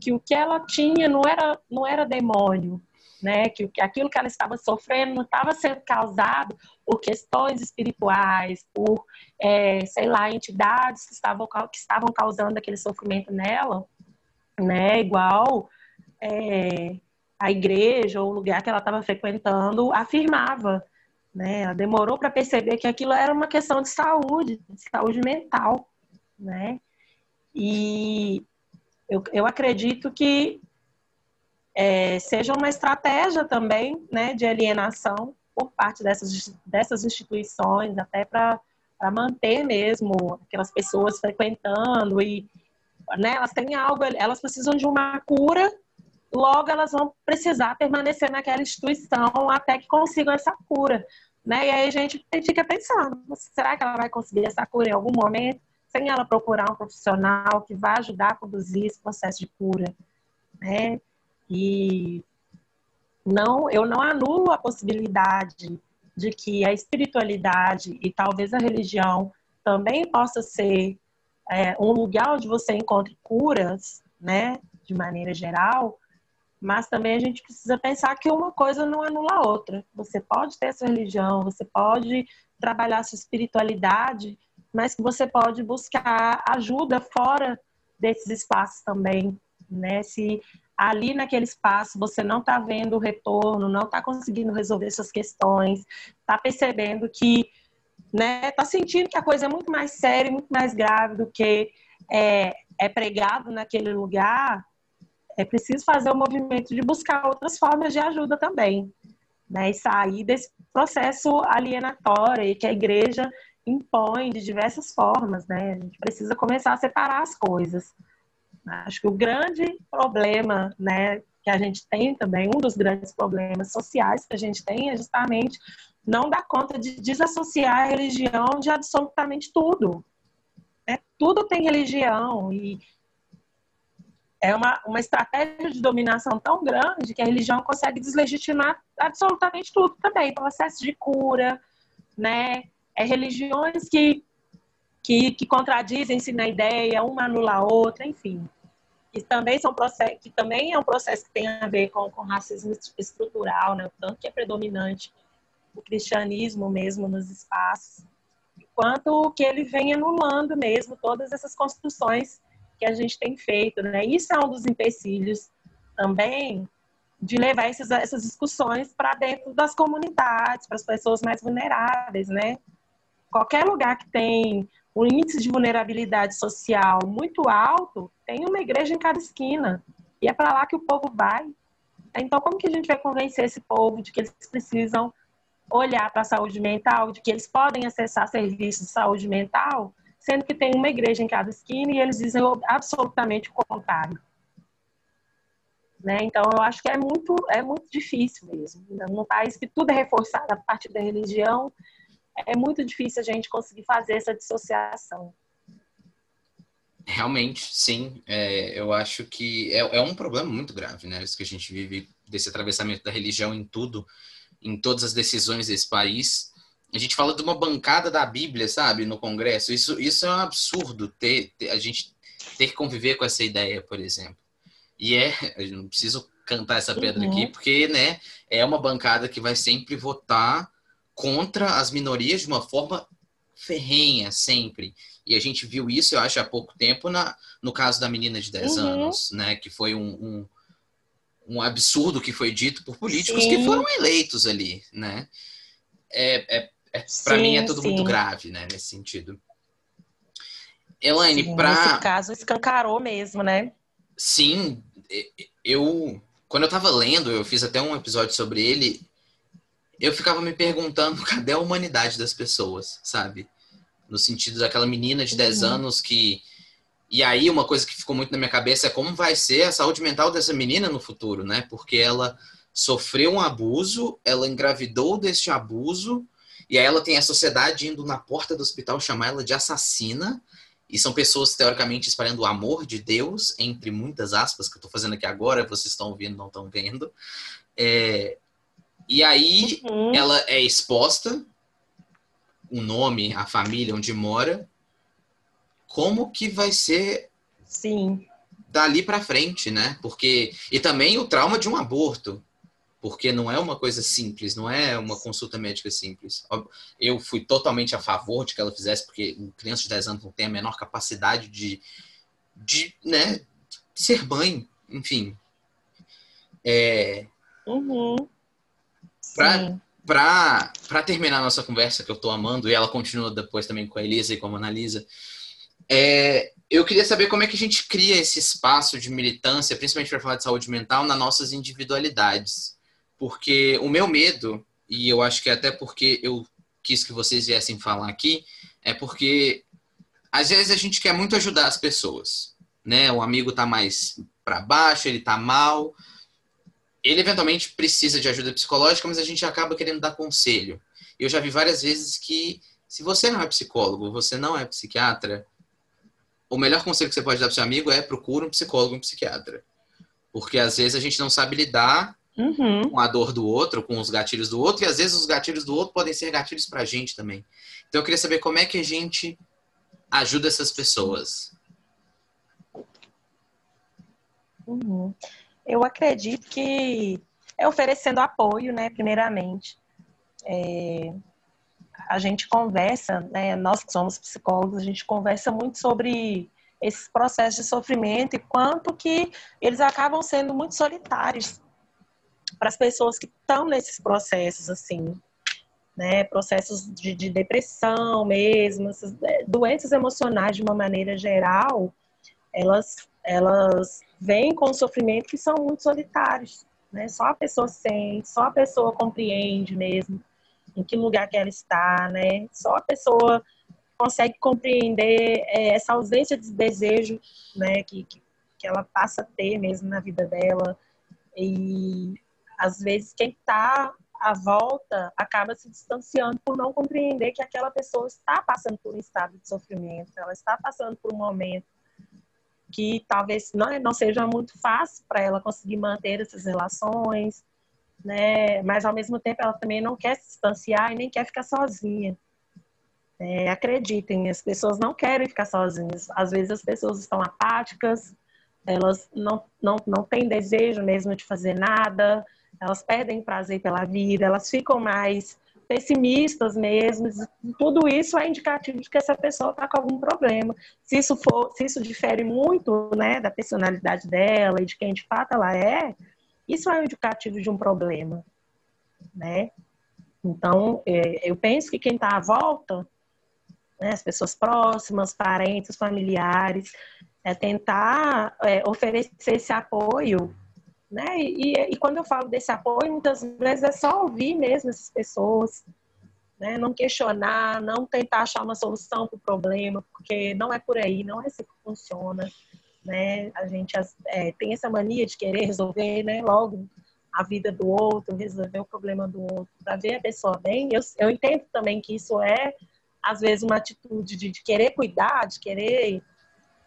que o que ela tinha não era, não era demônio, né? Que aquilo que ela estava sofrendo não estava sendo causado por questões espirituais, por, é, sei lá, entidades que estavam, que estavam causando aquele sofrimento nela, né? Igual é, a igreja ou o lugar que ela estava frequentando afirmava né? Ela demorou para perceber que aquilo era uma questão de saúde, de saúde mental, né? E eu, eu acredito que é, seja uma estratégia também, né, de alienação por parte dessas, dessas instituições, até para manter mesmo aquelas pessoas frequentando e né, elas têm algo, elas precisam de uma cura, logo elas vão precisar permanecer naquela instituição até que consigam essa cura. Né? E aí a gente fica pensando, será que ela vai conseguir essa cura em algum momento, sem ela procurar um profissional que vai ajudar a conduzir esse processo de cura, né? E não, eu não anulo a possibilidade de que a espiritualidade e talvez a religião também possa ser é, um lugar onde você encontre curas, né, de maneira geral, mas também a gente precisa pensar que uma coisa não anula a outra. Você pode ter sua religião, você pode trabalhar sua espiritualidade, mas que você pode buscar ajuda fora desses espaços também, né? Se ali naquele espaço você não está vendo o retorno, não está conseguindo resolver suas questões, está percebendo que, né, está sentindo que a coisa é muito mais séria, muito mais grave do que é, é pregado naquele lugar, é preciso fazer o movimento de buscar outras formas de ajuda também, né? E sair desse processo alienatório que a igreja impõe de diversas formas, né? A gente precisa começar a separar as coisas. Acho que o grande problema, né, que a gente tem também, um dos grandes problemas sociais que a gente tem é justamente não dar conta de desassociar a religião de absolutamente tudo. É, tudo tem religião e é uma, uma estratégia de dominação tão grande que a religião consegue deslegitimar absolutamente tudo também, processo de cura, né? É religiões que, que, que contradizem-se na ideia, uma anula a outra, enfim. Que também são processos, que também é um processo que tem a ver com, com racismo estrutural, né? tanto que é predominante o cristianismo mesmo nos espaços, quanto que ele vem anulando mesmo todas essas construções que a gente tem feito, né? Isso é um dos empecilhos também de levar esses, essas discussões para dentro das comunidades, para as pessoas mais vulneráveis, né? Qualquer lugar que tem um índice de vulnerabilidade social muito alto, tem uma igreja em cada esquina. E é para lá que o povo vai. Então, como que a gente vai convencer esse povo de que eles precisam olhar para a saúde mental, de que eles podem acessar serviços de saúde mental, sendo que tem uma igreja em cada esquina e eles dizem absolutamente o contrário? Né? Então, eu acho que é muito, é muito difícil mesmo. Num país que tudo é reforçado a partir da religião, é muito difícil a gente conseguir fazer essa dissociação. Realmente, sim. É, eu acho que é, é, um problema muito grave, né? Isso que a gente vive desse atravessamento da religião em tudo, em todas as decisões desse país. A gente fala de uma bancada da Bíblia, sabe, no Congresso. Isso, isso é um absurdo ter, ter a gente ter que conviver com essa ideia, por exemplo. E é, eu não preciso cantar essa pedra uhum. aqui, porque, né, é uma bancada que vai sempre votar contra as minorias de uma forma ferrenha, sempre. E a gente viu isso, eu acho, há pouco tempo, na, no caso da menina de 10 uhum. anos, né, que foi um, um, um, absurdo que foi dito por políticos sim. que foram eleitos ali, né. É, é, é para mim é tudo sim. muito grave, né, nesse sentido. Elaine, para Nesse caso, escancarou mesmo, né? Sim, eu quando eu tava lendo, eu fiz até um episódio sobre ele, eu ficava me perguntando *laughs* cadê a humanidade das pessoas, sabe? No sentido daquela menina de 10 uhum. anos que e aí uma coisa que ficou muito na minha cabeça é como vai ser a saúde mental dessa menina no futuro, né? Porque ela sofreu um abuso, ela engravidou deste abuso, e aí ela tem a sociedade indo na porta do hospital chamar ela de assassina, e são pessoas, teoricamente, espalhando o amor de Deus, entre muitas aspas, que eu estou fazendo aqui agora, vocês estão ouvindo, não estão vendo. É... E aí uhum. ela é exposta, o nome, a família onde mora. Como que vai ser Sim. dali para frente, né? Porque e também o trauma de um aborto porque não é uma coisa simples, não é uma consulta médica simples. Eu fui totalmente a favor de que ela fizesse, porque criança de 10 anos não tem a menor capacidade de, de né, ser mãe, enfim. É, uhum. Para terminar a nossa conversa, que eu estou amando, e ela continua depois também com a Elisa e com a Analisa, é, eu queria saber como é que a gente cria esse espaço de militância, principalmente para falar de saúde mental, nas nossas individualidades porque o meu medo, e eu acho que até porque eu quis que vocês viessem falar aqui, é porque às vezes a gente quer muito ajudar as pessoas, né? O amigo tá mais para baixo, ele tá mal, ele eventualmente precisa de ajuda psicológica, mas a gente acaba querendo dar conselho. Eu já vi várias vezes que se você não é psicólogo, você não é psiquiatra, o melhor conselho que você pode dar para seu amigo é procure um psicólogo, um psiquiatra. Porque às vezes a gente não sabe lidar uhum. com a dor do outro, com os gatilhos do outro, e às vezes os gatilhos do outro podem ser gatilhos para a gente também. Então eu queria saber como é que a gente ajuda essas pessoas. Uhum. Eu acredito que é oferecendo apoio, né, primeiramente. É, a gente conversa, né, nós que somos psicólogos, a gente conversa muito sobre esses processos de sofrimento e quanto que eles acabam sendo muito solitários para as pessoas que estão nesses processos, assim, né? Processos de, de depressão mesmo, essas é, doenças emocionais de uma maneira geral, elas, elas vêm com sofrimento que são muito solitários, né? Só a pessoa sente, só a pessoa compreende mesmo em que lugar que ela está, né? Só a pessoa consegue compreender é, essa ausência de desejo, né? Que, que, que ela passa a ter mesmo na vida dela. E às vezes quem está à volta acaba se distanciando por não compreender que aquela pessoa está passando por um estado de sofrimento, ela está passando por um momento que talvez não, não seja muito fácil para ela conseguir manter essas relações, né? Mas ao mesmo tempo ela também não quer se distanciar e nem quer ficar sozinha. É, acreditem, as pessoas não querem ficar sozinhas. Às vezes as pessoas estão apáticas, elas não, não, não têm desejo mesmo de fazer nada, elas perdem prazer pela vida, elas ficam mais pessimistas mesmo. Tudo isso é indicativo de que essa pessoa está com algum problema. Se isso for, se isso difere muito, né, da personalidade dela e de quem de fato ela é, isso é um indicativo de um problema, né? Então, é, eu penso que quem está à volta, né, as pessoas próximas, parentes, familiares, é tentar é, oferecer esse apoio né? E, e, quando eu falo desse apoio, muitas vezes é só ouvir mesmo essas pessoas, né? não questionar, não tentar achar uma solução para o problema, porque não é por aí, não é assim que funciona. Né? A gente é, tem essa mania de querer resolver né, logo a vida do outro, resolver o problema do outro, para ver a pessoa bem. Eu, eu entendo também que isso é, às vezes, uma atitude de, de querer cuidar, de querer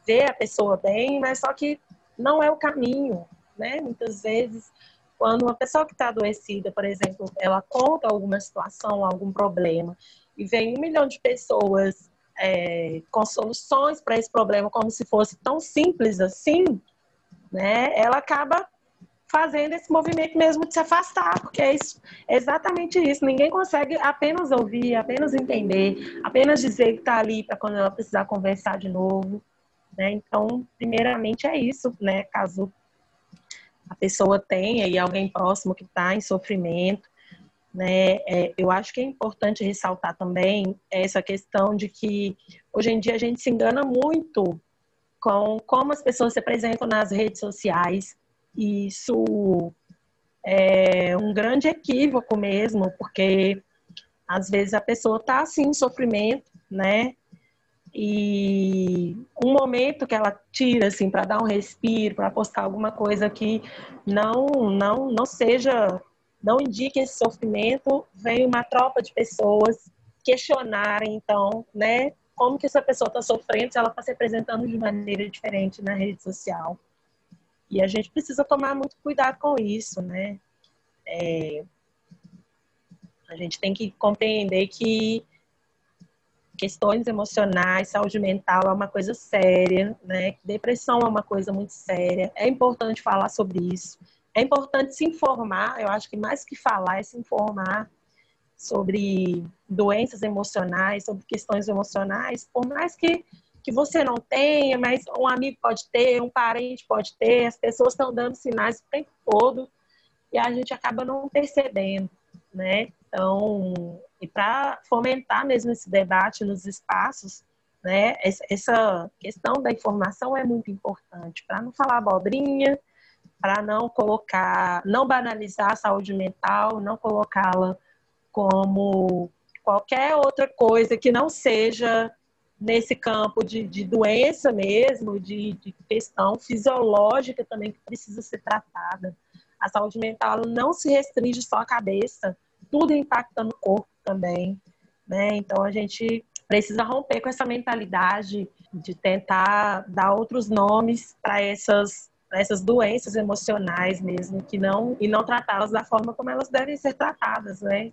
ver a pessoa bem, mas só que não é o caminho né? Muitas vezes, quando uma pessoa que está adoecida, por exemplo, ela conta alguma situação, algum problema, e vem um milhão de pessoas é, com soluções para esse problema, como se fosse tão simples assim, né? Ela acaba fazendo esse movimento mesmo de se afastar, porque é, isso, é exatamente isso. Ninguém consegue apenas ouvir, apenas entender, apenas dizer que está ali para quando ela precisar conversar de novo. Né? Então, primeiramente é isso, né? Caso a pessoa tem aí alguém próximo que está em sofrimento, né? É, eu acho que é importante ressaltar também essa questão de que hoje em dia a gente se engana muito com como as pessoas se apresentam nas redes sociais. E isso é um grande equívoco mesmo, porque às vezes a pessoa está assim em sofrimento, né? E um momento que ela tira assim para dar um respiro, para postar alguma coisa que não não não seja não indique esse sofrimento, vem uma tropa de pessoas questionarem então, né, como que essa pessoa está sofrendo se ela está se apresentando de maneira diferente na rede social. E a gente precisa tomar muito cuidado com isso, né? É, a gente tem que compreender que questões emocionais, saúde mental é uma coisa séria, né? Depressão é uma coisa muito séria. É importante falar sobre isso. É importante se informar. Eu acho que mais que falar é se informar sobre doenças emocionais, sobre questões emocionais, por mais que que você não tenha, mas um amigo pode ter, um parente pode ter, as pessoas estão dando sinais o tempo todo e a gente acaba não percebendo, né? Então, e para fomentar mesmo esse debate nos espaços, né, essa questão da informação é muito importante, para não falar abobrinha, para não colocar, não banalizar a saúde mental, não colocá-la como qualquer outra coisa que não seja nesse campo de, de doença mesmo, de, de, questão fisiológica também que precisa ser tratada. A saúde mental não se restringe só à cabeça, tudo impacta no corpo também, né? Então a gente precisa romper com essa mentalidade de tentar dar outros nomes para essas essas doenças emocionais mesmo que não e não tratá-las da forma como elas devem ser tratadas, né?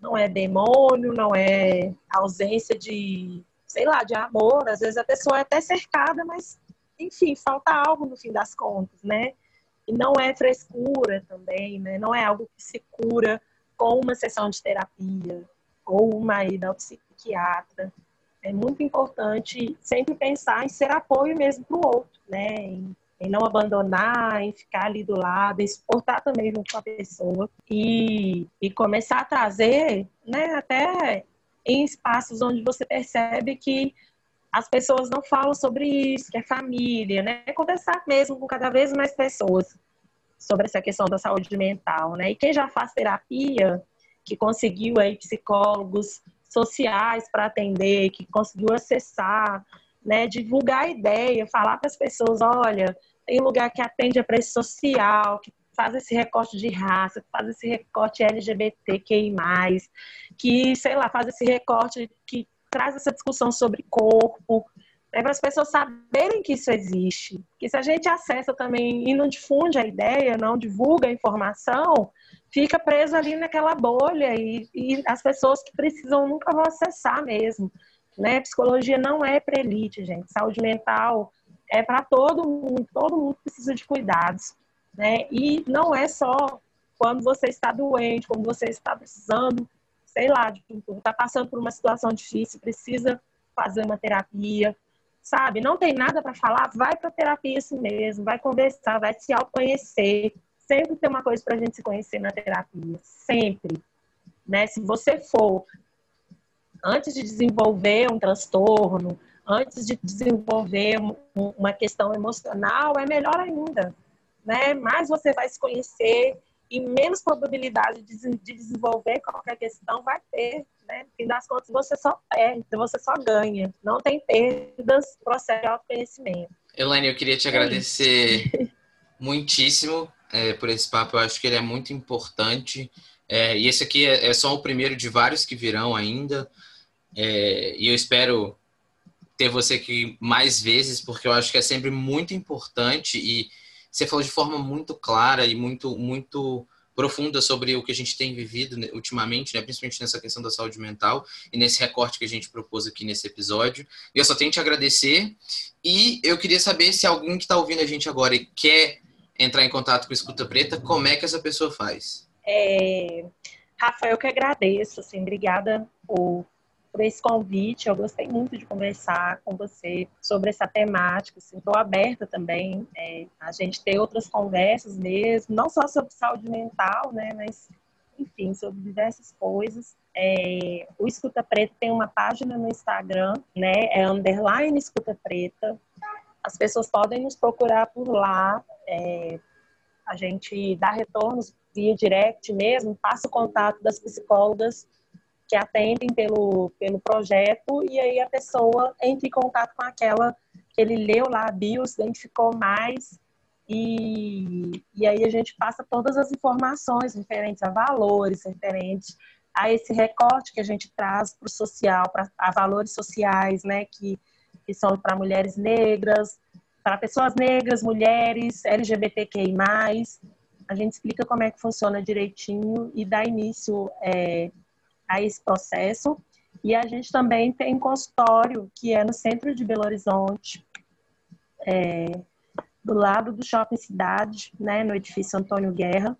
Não é demônio, não é ausência de, sei lá, de amor. Às vezes a pessoa é até cercada, mas enfim, falta algo no fim das contas, né? E não é frescura também, né? Não é algo que se cura com uma sessão de terapia ou uma ida ao psiquiatra. É muito importante sempre pensar em ser apoio mesmo para o outro, né? Em, em, não abandonar, em ficar ali do lado, em se portar também junto com a pessoa e, e começar a trazer, né, até em espaços onde você percebe que as pessoas não falam sobre isso, que é família, né? Conversar mesmo com cada vez mais pessoas sobre essa questão da saúde mental, né? E quem já faz terapia, que conseguiu aí psicólogos sociais para atender, que conseguiu acessar, né, divulgar a ideia, falar para as pessoas, olha, tem lugar que atende a preço social, que faz esse recorte de raça, que faz esse recorte LGBTQI+, que, sei lá, faz esse recorte que traz essa discussão sobre corpo, é para as pessoas saberem que isso existe. Que se a gente acessa também e não difunde a ideia, não divulga a informação, fica preso ali naquela bolha e, e as pessoas que precisam nunca vão acessar mesmo. Né? Psicologia não é para elite, gente. Saúde mental é para todo mundo, todo mundo precisa de cuidados, né? E não é só quando você está doente, quando você está precisando, sei lá, está passando por uma situação difícil, precisa fazer uma terapia, sabe? Não tem nada para falar, vai para terapia assim mesmo, vai conversar, vai se autoconhecer. Sempre tem uma coisa para a gente se conhecer na terapia, sempre. Né? Se você for antes de desenvolver um transtorno, antes de desenvolver uma questão emocional, é melhor ainda, né? Mais você vai se conhecer e menos probabilidade de, desenvolver qualquer questão vai ter, né? No fim das contas, você só perde, você só ganha. Não tem perdas, processo de autoconhecimento. Elaine, eu queria te é agradecer *laughs* muitíssimo é, por esse papo. Eu acho que ele é muito importante. É, e esse aqui é, é, só o primeiro de vários que virão ainda. É, e eu espero ter você aqui mais vezes, porque eu acho que é sempre muito importante e você falou de forma muito clara e muito, muito profunda sobre o que a gente tem vivido ultimamente, né? principalmente nessa questão da saúde mental e nesse recorte que a gente propôs aqui nesse episódio. E eu só tenho que te agradecer e eu queria saber se alguém que está ouvindo a gente agora e quer entrar em contato com Escuta Preta, como é que essa pessoa faz? É... Rafael, eu que agradeço, assim, obrigada por por esse convite. Eu gostei muito de conversar com você sobre essa temática. Estou assim, aberta também é, a gente ter outras conversas mesmo, não só sobre saúde mental, né, mas enfim, sobre diversas coisas. É, o Escuta Preta tem uma página no Instagram, né? É underline Escuta Preta. As pessoas podem nos procurar por lá. É, a gente dá retornos via direct mesmo, passa o contato das psicólogas que atendem pelo, pelo projeto e aí a pessoa entra em contato com aquela que ele leu lá a bio, se identificou mais e, e aí a gente passa todas as informações referentes a valores, referentes a esse recorte que a gente traz para o social, para a valores sociais, né, que, que são para mulheres negras, para pessoas negras, mulheres, LGBTQI+, a gente explica como é que funciona direitinho e dá início é, a esse processo. E a gente também tem consultório, que é no centro de Belo Horizonte, é, do lado do Shopping Cidade, né, no edifício Antônio Guerra,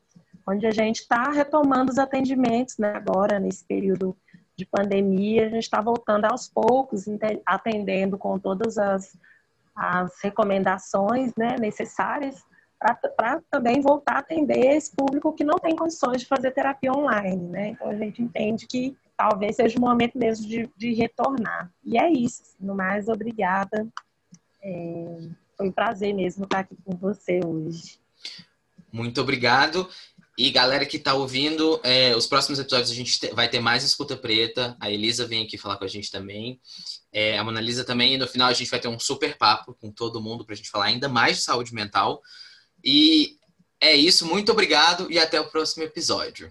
onde a gente está retomando os atendimentos né, agora, nesse período de pandemia. A gente está voltando aos poucos, atendendo com todas as, as recomendações né, necessárias para também voltar a atender esse público que não tem condições de fazer terapia online, né? Então a gente entende que talvez seja o momento mesmo de, de retornar. E é isso. Assim, no mais, obrigada. É, foi um prazer mesmo estar aqui com você hoje. Muito obrigado. E galera que está ouvindo, é, os próximos episódios a gente vai ter mais escuta preta. A Elisa vem aqui falar com a gente também. É, a Mona Lisa também. E no final a gente vai ter um super papo com todo mundo para a gente falar ainda mais de saúde mental. E é isso, muito obrigado e até o próximo episódio.